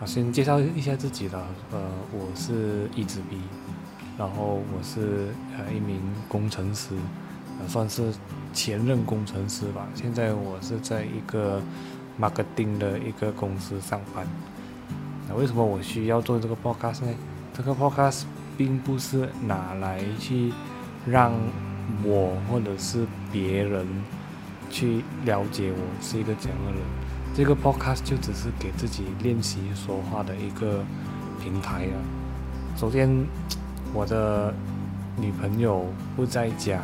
啊，先介绍一下自己了。呃，我是一支笔，然后我是呃一名工程师，呃，算是前任工程师吧。现在我是在一个 marketing 的一个公司上班。那为什么我需要做这个 podcast 呢？这个 podcast 并不是拿来去让我或者是别人去了解我是一个怎样的人。这个 podcast 就只是给自己练习说话的一个平台啊。首先，我的女朋友不在家，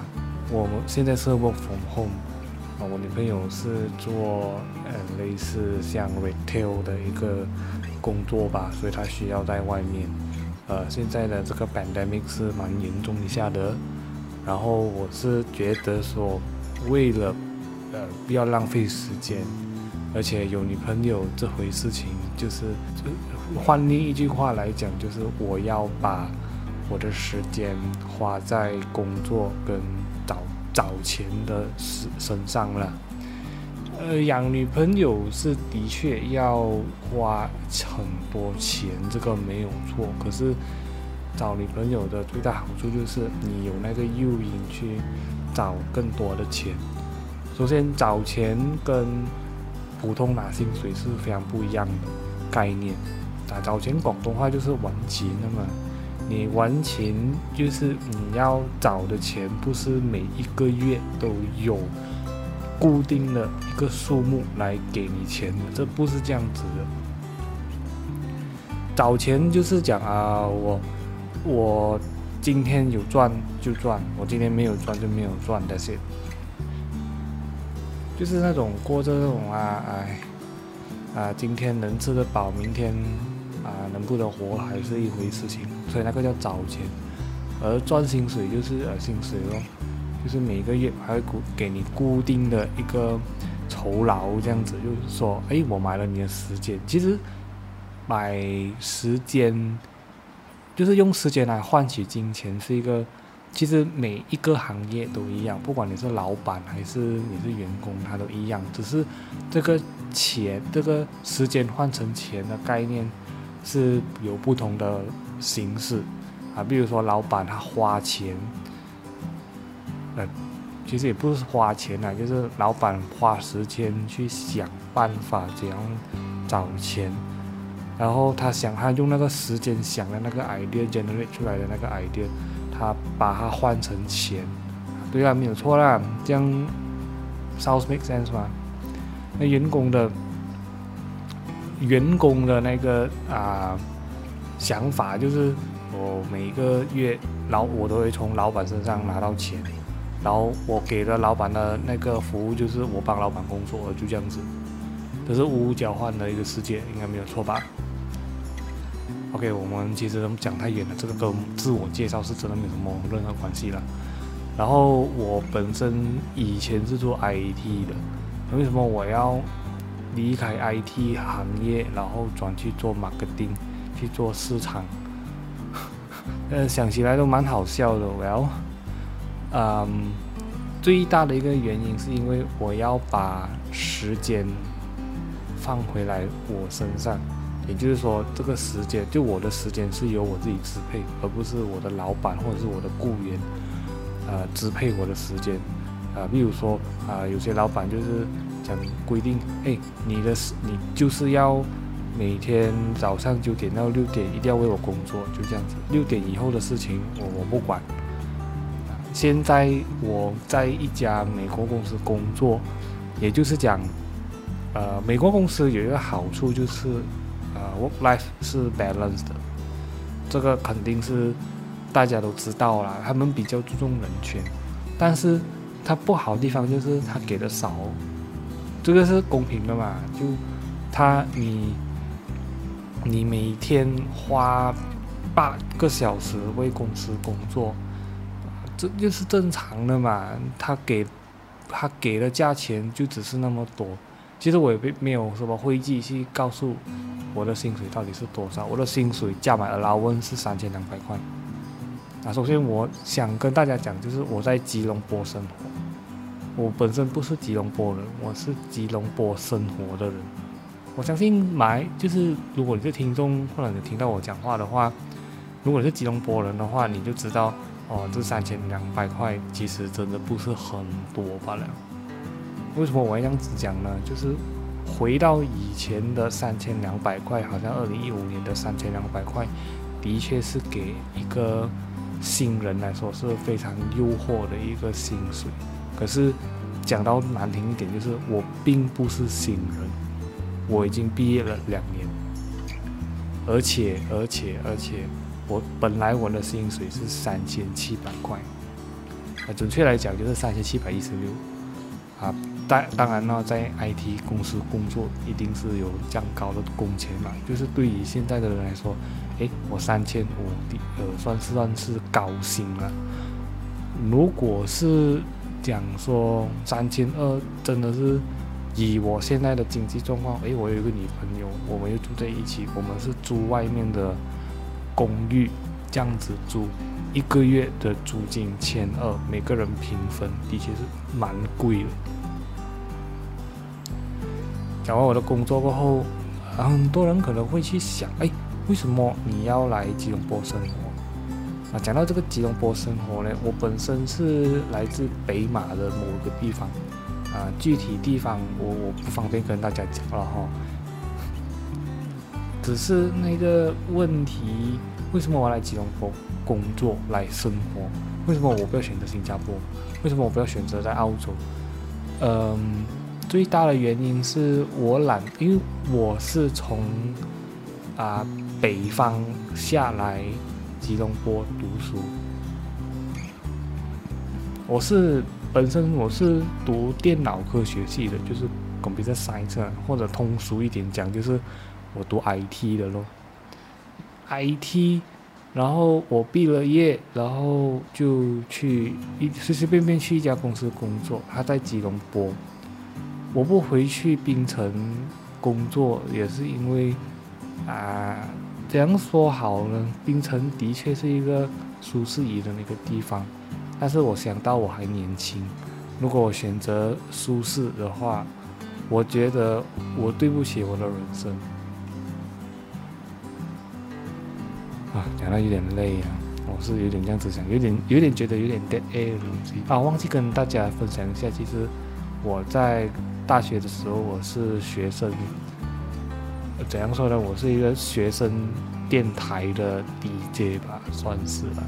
我们现在是 work from home 啊。我女朋友是做呃类似像 retail 的一个工作吧，所以她需要在外面。呃，现在的这个 pandemic 是蛮严重一下的。然后我是觉得说，为了呃不要浪费时间。而且有女朋友这回事情，就是换另一句话来讲，就是我要把我的时间花在工作跟找找钱的身身上了。呃，养女朋友是的确要花很多钱，这个没有错。可是找女朋友的最大好处就是你有那个诱因去找更多的钱。首先找钱跟普通拿薪水是非常不一样的概念。啊，早钱广东话就是玩钱的嘛，你玩钱就是你要找的钱不是每一个月都有固定的一个数目来给你钱的，这不是这样子的。找钱就是讲啊，我我今天有赚就赚，我今天没有赚就没有赚的些。就是那种过着那种啊，哎，啊，今天能吃得饱，明天啊能不能活还是一回事情，所以那个叫找钱，而赚薪水就是呃薪水咯，就是每个月还会固给你固定的一个酬劳这样子，就是说，哎，我买了你的时间，其实买时间就是用时间来换取金钱是一个。其实每一个行业都一样，不管你是老板还是你是员工，他都一样。只是这个钱、这个时间换成钱的概念是有不同的形式啊。比如说，老板他花钱，呃，其实也不是花钱啊，就是老板花时间去想办法怎样找钱，然后他想他用那个时间想的那个 idea generate 出来的那个 idea。他把它换成钱，对啊，没有错啦，这样 sounds make sense 吗？那员工的员工的那个啊想法就是，我每个月老我都会从老板身上拿到钱，然后我给了老板的那个服务就是我帮老板工作，就这样子，这是无交换的一个世界，应该没有错吧？？OK，我们其实讲太远了，这个跟自我介绍是真的没什么任何关系了。然后我本身以前是做 IT 的，为什么我要离开 IT 行业，然后转去做 marketing，去做市场？呃，想起来都蛮好笑的。Well，嗯，最大的一个原因是因为我要把时间放回来我身上。也就是说，这个时间就我的时间是由我自己支配，而不是我的老板或者是我的雇员，呃，支配我的时间。啊，比如说啊，有些老板就是讲规定，哎，你的你就是要每天早上九点到六点一定要为我工作，就这样子。六点以后的事情我我不管。现在我在一家美国公司工作，也就是讲，呃，美国公司有一个好处就是。Work life 是 balance 的，这个肯定是大家都知道啦。他们比较注重人权，但是它不好的地方就是它给的少，这个是公平的嘛？就他你你每天花八个小时为公司工作，这就是正常的嘛？他给他给的价钱就只是那么多。其实我也没没有什么会计去告诉我的薪水到底是多少。我的薪水加满 allowance 是三千两百块。啊，首先我想跟大家讲，就是我在吉隆坡生活，我本身不是吉隆坡人，我是吉隆坡生活的人。我相信买就是如果你是听众或者你听到我讲话的话，如果你是吉隆坡人的话，你就知道哦，这三千两百块其实真的不是很多罢了。为什么我要这样子讲呢？就是回到以前的三千两百块，好像二零一五年的三千两百块，的确是给一个新人来说是非常诱惑的一个薪水。可是讲到难听一点，就是我并不是新人，我已经毕业了两年，而且而且而且，我本来我的薪水是三千七百块，啊，准确来讲就是三千七百一十六，啊。当当然呢，在 IT 公司工作一定是有这样高的工钱嘛。就是对于现在的人来说，诶，我三千五的，呃，算是算是高薪了。如果是讲说三千二，真的是以我现在的经济状况，诶，我有一个女朋友，我们又住在一起，我们是租外面的公寓，这样子租，一个月的租金千二，每个人平分，的确是蛮贵的。讲完我的工作过后，很多人可能会去想：哎，为什么你要来吉隆坡生活？啊，讲到这个吉隆坡生活呢，我本身是来自北马的某个地方，啊，具体地方我我不方便跟大家讲了哈。只是那个问题，为什么我来吉隆坡工作来生活？为什么我不要选择新加坡？为什么我不要选择在澳洲？嗯。最大的原因是我懒，因为我是从啊北方下来吉隆坡读书。我是本身我是读电脑科学系的，就是 computer science，或者通俗一点讲，就是我读 IT 的咯。IT，然后我毕了业，然后就去一随随便便去一家公司工作，他在吉隆坡。我不回去槟城工作，也是因为啊，怎样说好呢？槟城的确是一个舒适宜的那个地方，但是我想到我还年轻，如果我选择舒适的话，我觉得我对不起我的人生。啊，讲到有点累啊，我是有点这样子想，有点有点觉得有点 dead air 的东西啊，忘记跟大家分享一下，其实我在。大学的时候，我是学生，怎样说呢？我是一个学生电台的 DJ 吧，算是吧。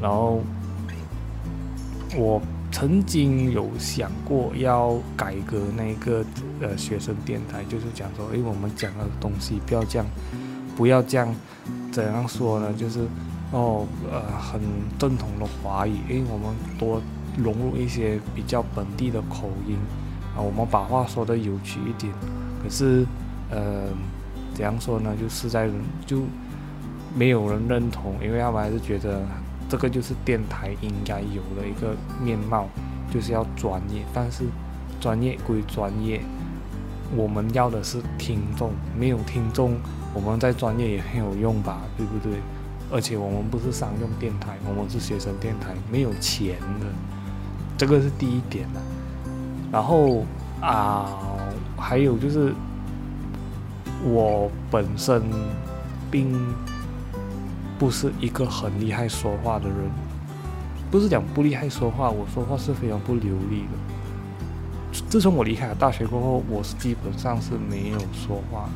然后我曾经有想过要改革那个呃学生电台，就是讲说，哎，我们讲的东西不要这样，不要这样，怎样说呢？就是哦，呃，很正统的华语，因为我们多融入一些比较本地的口音。啊，我们把话说的有趣一点，可是，呃，怎样说呢？就是在就没有人认同，因为他们还是觉得这个就是电台应该有的一个面貌，就是要专业。但是专业归专业，我们要的是听众，没有听众，我们在专业也没有用吧，对不对？而且我们不是商用电台，我们是学生电台，没有钱的，这个是第一点了。然后啊，还有就是，我本身并不是一个很厉害说话的人，不是讲不厉害说话，我说话是非常不流利的。自从我离开了大学过后，我是基本上是没有说话。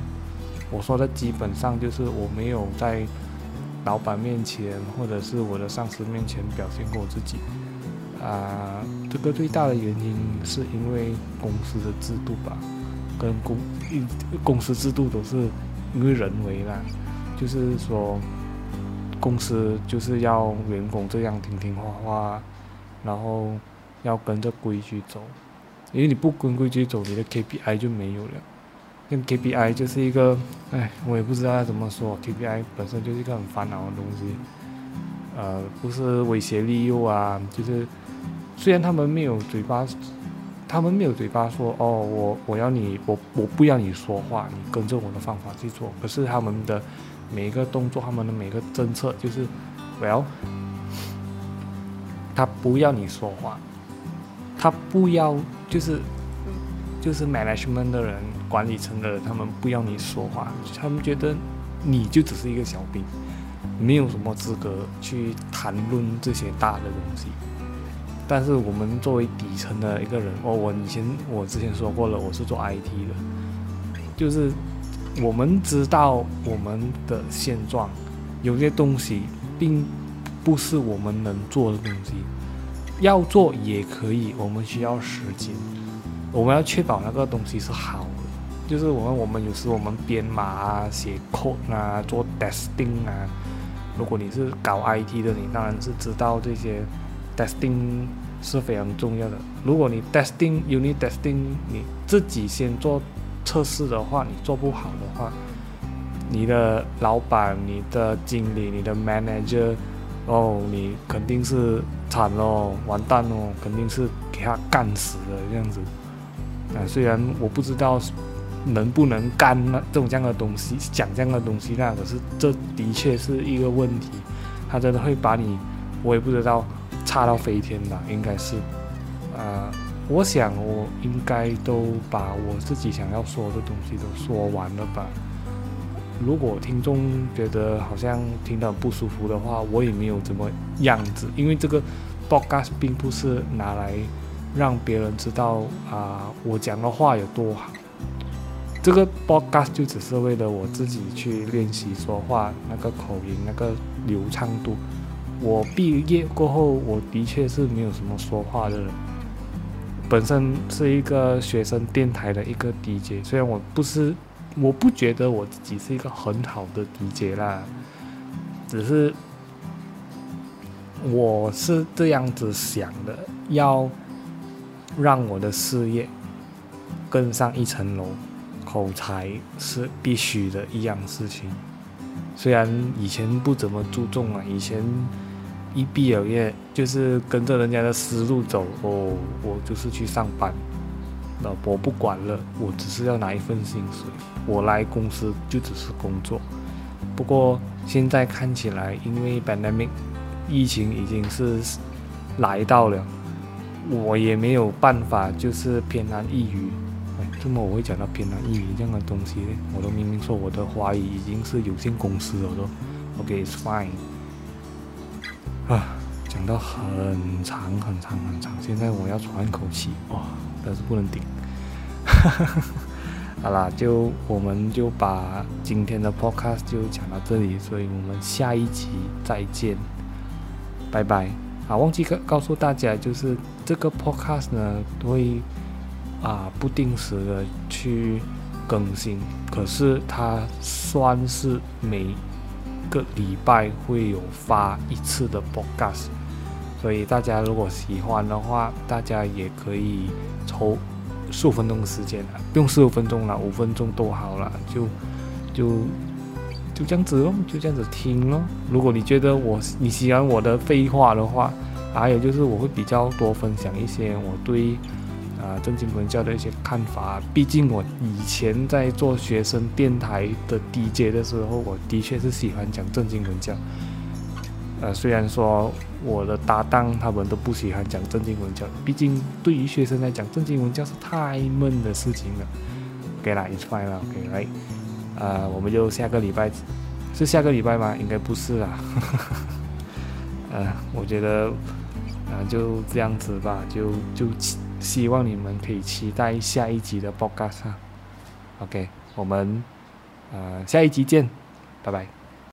我说的基本上就是我没有在老板面前或者是我的上司面前表现过我自己。啊，这个最大的原因是因为公司的制度吧，跟公一公司制度都是因为人为啦，就是说公司就是要员工这样听听话话，然后要跟着规矩走，因为你不跟规矩走，你的 KPI 就没有了。因为 KPI 就是一个，哎，我也不知道怎么说，KPI 本身就是一个很烦恼的东西，呃，不是威胁利诱啊，就是。虽然他们没有嘴巴，他们没有嘴巴说哦，我我要你，我我不要你说话，你跟着我的方法去做。可是他们的每一个动作，他们的每个政策，就是，well，他不要你说话，他不要就是就是 management 的人管理层的人，他们不要你说话，他们觉得你就只是一个小兵，没有什么资格去谈论这些大的东西。但是我们作为底层的一个人，哦，我以前我之前说过了，我是做 IT 的，就是我们知道我们的现状，有些东西并不是我们能做的东西，要做也可以，我们需要时间。我们要确保那个东西是好的，就是我们我们有时我们编码啊、写 code 啊、做 testing 啊。如果你是搞 IT 的，你当然是知道这些 testing 是非常重要的。如果你 testing unit testing 你自己先做测试的话，你做不好的话，你的老板、你的经理、你的 manager，哦，你肯定是惨喽，完蛋喽，肯定是给他干死了这样子。啊，虽然我不知道能不能干那这种这样的东西，讲这样的东西，那可是这的确是一个问题。他真的会把你，我也不知道，差到飞天吧？应该是。啊，我想我应该都把我自己想要说的东西都说完了吧。如果听众觉得好像听得很不舒服的话，我也没有怎么样子，因为这个 podcast 并不是拿来。让别人知道啊，我讲的话有多好。这个 podcast 就只是为了我自己去练习说话那个口音、那个流畅度。我毕业过后，我的确是没有什么说话的人。本身是一个学生电台的一个 DJ，虽然我不是，我不觉得我自己是一个很好的 DJ 啦，只是我是这样子想的，要。让我的事业更上一层楼，口才是必须的一样事情。虽然以前不怎么注重啊，以前一毕了业就是跟着人家的思路走哦，我就是去上班，那我不管了，我只是要拿一份薪水，我来公司就只是工作。不过现在看起来，因为 pandemic 疫情已经是来到了。我也没有办法，就是偏安一隅。哎，这么我会讲到偏安一隅这样的东西呢？我都明明说我的华语已经是有限公司了都。OK，it's fine。啊，讲到很长很长很长，现在我要喘口气哇，但是不能顶。好啦，就我们就把今天的 podcast 就讲到这里，所以我们下一集再见，拜拜。啊，忘记告告诉大家，就是这个 podcast 呢，会啊不定时的去更新，可是它算是每个礼拜会有发一次的 podcast，所以大家如果喜欢的话，大家也可以抽十五分钟的时间不用十五分钟了，五分钟都好了，就就就这样子咯，就这样子听咯。如果你觉得我你喜欢我的废话的话，还有就是我会比较多分享一些我对啊正经文教的一些看法。毕竟我以前在做学生电台的 DJ 的时候，我的确是喜欢讲正经文教。呃，虽然说我的搭档他们都不喜欢讲正经文教，毕竟对于学生来讲，正经文教是太闷的事情了。OK 啦，It's fine 了，OK 来，呃，我们就下个礼拜是下个礼拜吗？应该不是啦。呃，我觉得。啊，就这样子吧，就就希望你们可以期待下一集的报告哈。OK，我们呃下一集见，拜拜。